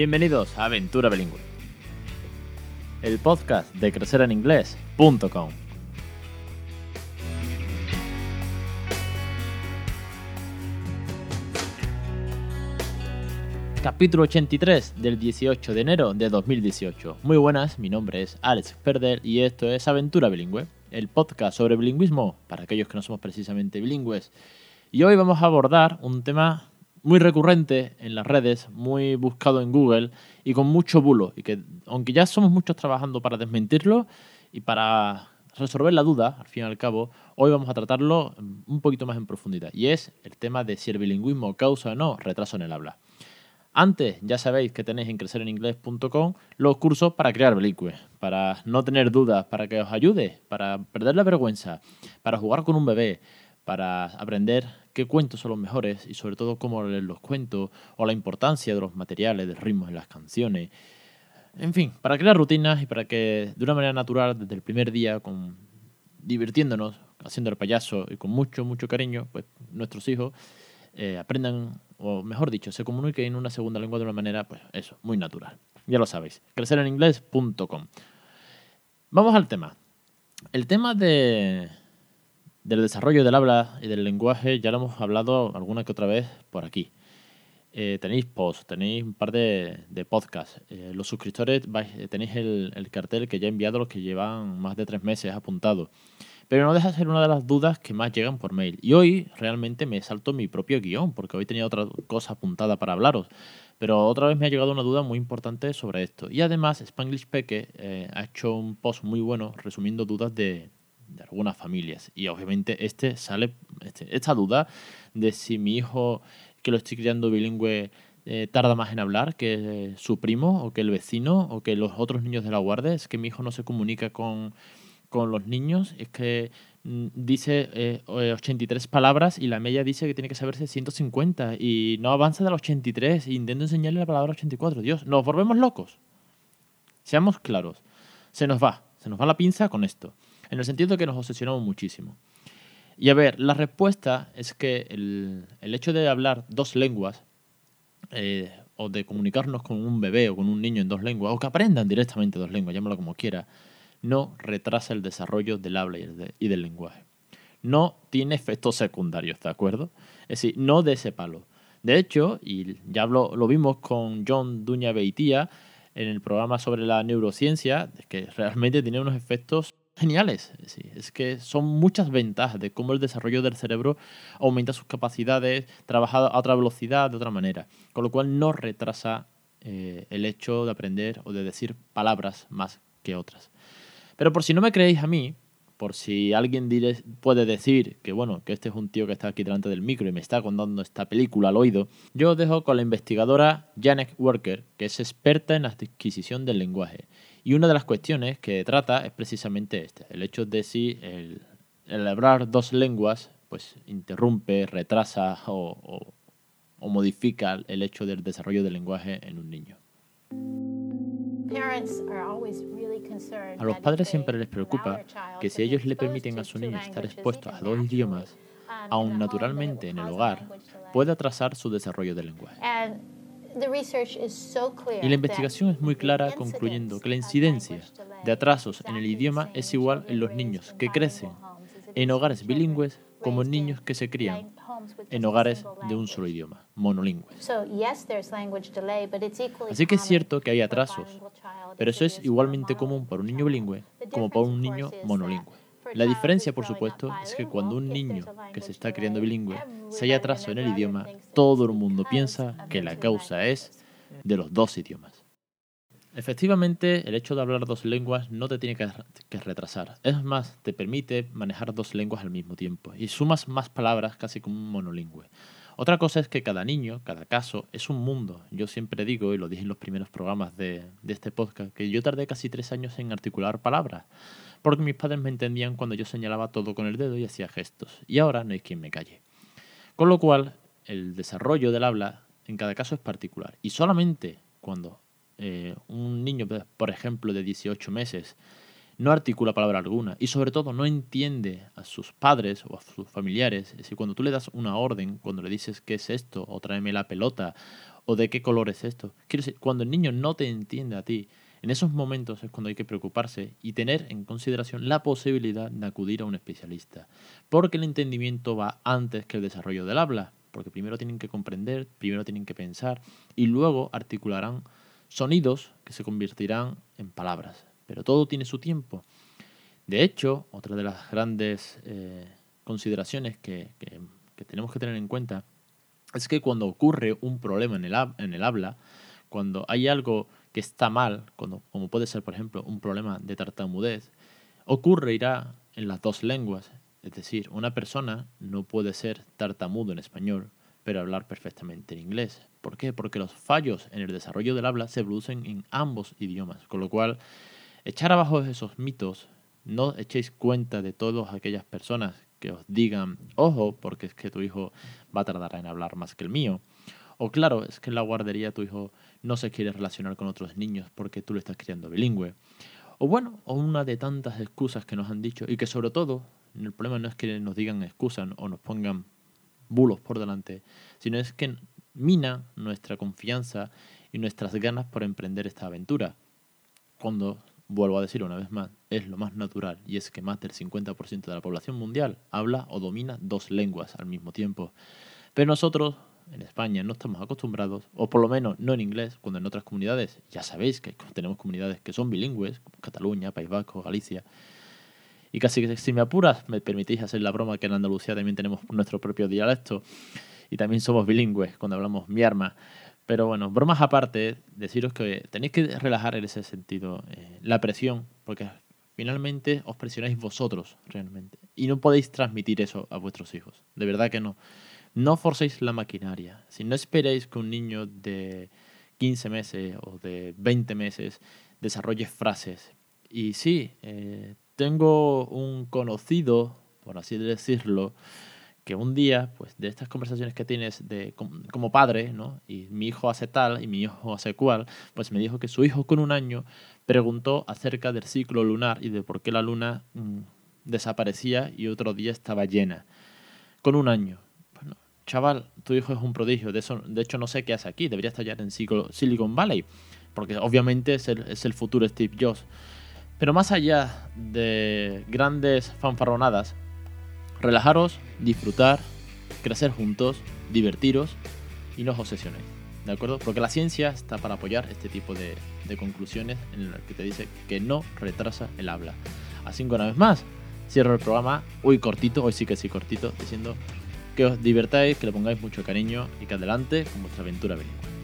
Bienvenidos a Aventura Bilingüe, el podcast de crecereninglés.com. Capítulo 83 del 18 de enero de 2018. Muy buenas, mi nombre es Alex Perder y esto es Aventura Bilingüe, el podcast sobre bilingüismo para aquellos que no somos precisamente bilingües. Y hoy vamos a abordar un tema muy recurrente en las redes, muy buscado en Google y con mucho bulo. Y que, aunque ya somos muchos trabajando para desmentirlo y para resolver la duda, al fin y al cabo, hoy vamos a tratarlo un poquito más en profundidad. Y es el tema de si el bilingüismo causa o no retraso en el habla. Antes, ya sabéis que tenéis en crecereninglés.com los cursos para crear bilingüe, para no tener dudas, para que os ayude, para perder la vergüenza, para jugar con un bebé, para aprender qué cuentos son los mejores y sobre todo cómo leer los cuentos o la importancia de los materiales, de ritmos en las canciones. En fin, para crear rutinas y para que de una manera natural, desde el primer día, con divirtiéndonos, haciendo el payaso y con mucho, mucho cariño, pues nuestros hijos eh, aprendan, o mejor dicho, se comuniquen en una segunda lengua de una manera, pues eso, muy natural. Ya lo sabéis, crecereninglés.com. Vamos al tema. El tema de, del desarrollo del habla y del lenguaje ya lo hemos hablado alguna que otra vez por aquí. Eh, tenéis posts, tenéis un par de, podcasts. Eh, los suscriptores eh, tenéis el, el, cartel que ya he enviado los que llevan más de tres meses apuntado. Pero no deja de ser una de las dudas que más llegan por mail. Y hoy realmente me salto mi propio guion, porque hoy tenía otra cosa apuntada para hablaros. Pero otra vez me ha llegado una duda muy importante sobre esto. Y además, Spanglish Peque ha hecho un post muy bueno resumiendo dudas de, de algunas familias. Y obviamente este sale, este, esta duda de si mi hijo que lo estoy criando bilingüe eh, tarda más en hablar que su primo o que el vecino o que los otros niños de la guardia, es que mi hijo no se comunica con, con los niños, es que mm, dice eh, 83 palabras y la media dice que tiene que saberse 150 y no avanza de los 83 e intento enseñarle la palabra 84. Dios, nos volvemos locos. Seamos claros, se nos va, se nos va la pinza con esto en el sentido de que nos obsesionamos muchísimo. Y a ver, la respuesta es que el, hecho de hablar dos lenguas, eh, o de comunicarnos con un bebé o con un niño en dos lenguas, o que aprendan directamente dos lenguas, llámalo como quiera, no retrasa el desarrollo del habla y del lenguaje. No tiene efectos secundarios, ¿de acuerdo? Es decir, no de ese palo. De hecho, y ya lo, lo vimos con John Duña Beitía en el programa sobre la neurociencia, que realmente tiene unos efectos geniales. Es que son muchas ventajas de cómo el desarrollo del cerebro aumenta sus capacidades, trabaja a otra velocidad, de otra manera. Con lo cual no retrasa eh, el hecho de aprender o de decir palabras más que otras. Pero por si no me creéis a mí, por si alguien puede decir que bueno, que este es un tío que está aquí delante del micro y me está contando esta película al oído, yo os dejo con la investigadora Janet Worker, que es experta en la adquisición del lenguaje y una de las cuestiones que trata es precisamente este, el hecho de si el, el hablar dos lenguas pues interrumpe, retrasa o, o, o, modifica el hecho del desarrollo del lenguaje en un niño. A los padres siempre les preocupa que si ellos le permiten a su niño estar expuesto a dos idiomas, aun naturalmente en el hogar, puede atrasar su desarrollo del lenguaje. Y la investigación es muy clara concluyendo que la incidencia de atrasos en el idioma es igual en los niños que crecen en hogares bilingües como en niños que se crían en hogares de un solo idioma, monolingües. Así que es cierto que hay atrasos, pero eso es igualmente común para un niño bilingüe como para un niño monolingüe. La diferencia, por supuesto, es que cuando un niño que se está criando bilingüe se haya atraso en el idioma, todo el mundo piensa que la causa es de los dos idiomas. Efectivamente, el hecho de hablar dos lenguas no te tiene que, retrasar. Es más, te permite manejar dos lenguas al mismo tiempo y sumas más palabras casi como un monolingüe. Otra cosa es que cada niño, cada caso, es un mundo. Yo siempre digo, y lo dije en los primeros programas de, este podcast, que yo tardé casi tres años en articular palabras porque mis padres me entendían cuando yo señalaba todo con el dedo y hacía gestos, y ahora no hay quien me calle. Con lo cual, el desarrollo del habla en cada caso es particular, y solamente cuando eh, un niño, por ejemplo, de 18 meses, no articula palabra alguna y sobre todo no entiende a sus padres o a sus familiares. Es decir, cuando tú le das una orden, cuando le dices qué es esto, o tráeme la pelota, ¿O de qué color es esto? Quiero decir, cuando el niño no te entiende a ti, en esos momentos es cuando hay que preocuparse y tener en consideración la posibilidad de acudir a un especialista, porque el entendimiento va antes que el desarrollo del habla, porque primero tienen que comprender, primero tienen que pensar y luego articularán sonidos que se convertirán en palabras. Pero todo tiene su tiempo. De hecho, otra de las grandes eh, consideraciones que, tenemos que tener en cuenta es que cuando ocurre un problema en el, en el habla, cuando hay algo que está mal, como puede ser, por ejemplo, un problema de tartamudez, ocurrirá en las dos lenguas. Es decir, una persona no puede ser tartamudo en español, pero hablar perfectamente en inglés. ¿Por qué? Porque los fallos en el desarrollo del habla se producen en ambos idiomas, con lo cual echar abajo esos mitos, no echéis cuenta de todas aquellas personas que os digan, ojo, porque es que tu hijo va a tardar en hablar más que el mío. O claro, es que en la guardería tu hijo no se quiere relacionar con otros niños porque tú le estás criando bilingüe. O bueno, o una de tantas excusas que nos han dicho y que sobre todo, el problema no es que nos digan excusas o nos pongan bulos por delante, sino es que mina nuestra confianza y nuestras ganas por emprender esta aventura. Cuando, vuelvo a decir una vez más, es lo más natural y es que más del 50% de la población mundial habla o domina dos lenguas al mismo tiempo. Pero nosotros en España no estamos acostumbrados, o por lo menos no en inglés, cuando en otras comunidades, ya sabéis que tenemos comunidades que son bilingües, como Cataluña, País Vasco, Galicia, y casi que si me apuras, me permitís hacer la broma que en Andalucía también tenemos nuestro propio dialecto y también somos bilingües cuando hablamos mi arma. Pero bueno, bromas aparte, deciros que tenéis que relajar en ese sentido eh, la presión, porque finalmente os presionáis vosotros realmente. Y no podéis transmitir eso a vuestros hijos. De verdad que no. No forcéis la maquinaria. Si no esperéis que un niño de 15 meses o de 20 meses desarrolle frases. Y sí, eh, tengo un conocido, por así decirlo, que un día, pues de estas conversaciones que tienes de, como, padre, ¿no? Y mi hijo hace tal y mi hijo hace cual, pues me dijo que su hijo con un año preguntó acerca del ciclo lunar y de por qué la luna mm, desaparecía y otro día estaba llena. Con un año. Bueno, chaval, tu hijo es un prodigio. De, eso, de hecho, no sé qué hace aquí. Debería estar ya en Silicon Valley. Porque obviamente es el, es el futuro Steve Jobs. Pero más allá de grandes fanfarronadas, relajaros, disfrutar, crecer juntos, divertiros y no os obsesionéis. ¿De acuerdo? Porque la ciencia está para apoyar este tipo de, conclusiones en las que te dice que no retrasa el habla. Así que una vez más, cierro el programa, hoy cortito, hoy sí que sí cortito, diciendo que os divertáis, que le pongáis mucho cariño y que adelante con vuestra aventura bilingüe.